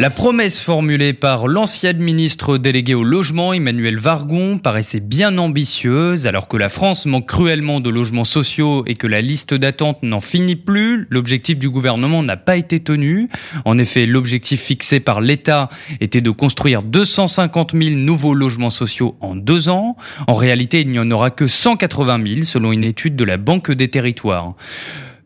La promesse formulée par l'ancien ministre délégué au logement, Emmanuel Vargon, paraissait bien ambitieuse. Alors que la France manque cruellement de logements sociaux et que la liste d'attente n'en finit plus, l'objectif du gouvernement n'a pas été tenu. En effet, l'objectif fixé par l'État était de construire 250 000 nouveaux logements sociaux en deux ans. En réalité, il n'y en aura que 180 000 selon une étude de la Banque des territoires.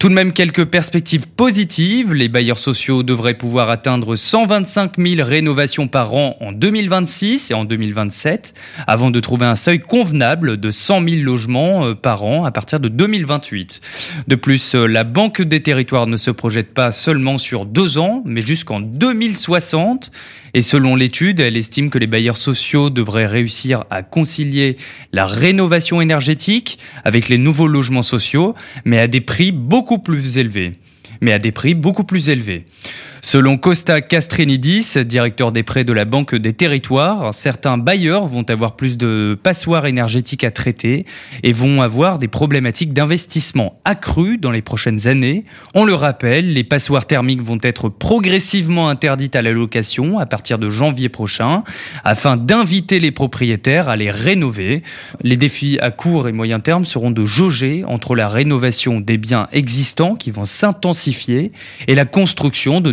Tout de même quelques perspectives positives. Les bailleurs sociaux devraient pouvoir atteindre 125 000 rénovations par an en 2026 et en 2027, avant de trouver un seuil convenable de 100 000 logements euh, par an à partir de 2028. De plus, euh, la Banque des territoires ne se projette pas seulement sur deux ans, mais jusqu'en 2060. Et selon l'étude, elle estime que les bailleurs sociaux devraient réussir à concilier la rénovation énergétique avec les nouveaux logements sociaux, mais à des prix beaucoup plus élevés. Mais à des prix beaucoup plus élevés. Selon Costa Castrinidis, directeur des prêts de la Banque des Territoires, certains bailleurs vont avoir plus de passoires énergétiques à traiter et vont avoir des problématiques d'investissement accrues dans les prochaines années. On le rappelle, les passoires thermiques vont être progressivement interdites à la location à partir de janvier prochain afin d'inviter les propriétaires à les rénover. Les défis à court et moyen terme seront de jauger entre la rénovation des biens existants qui vont s'intensifier et la construction de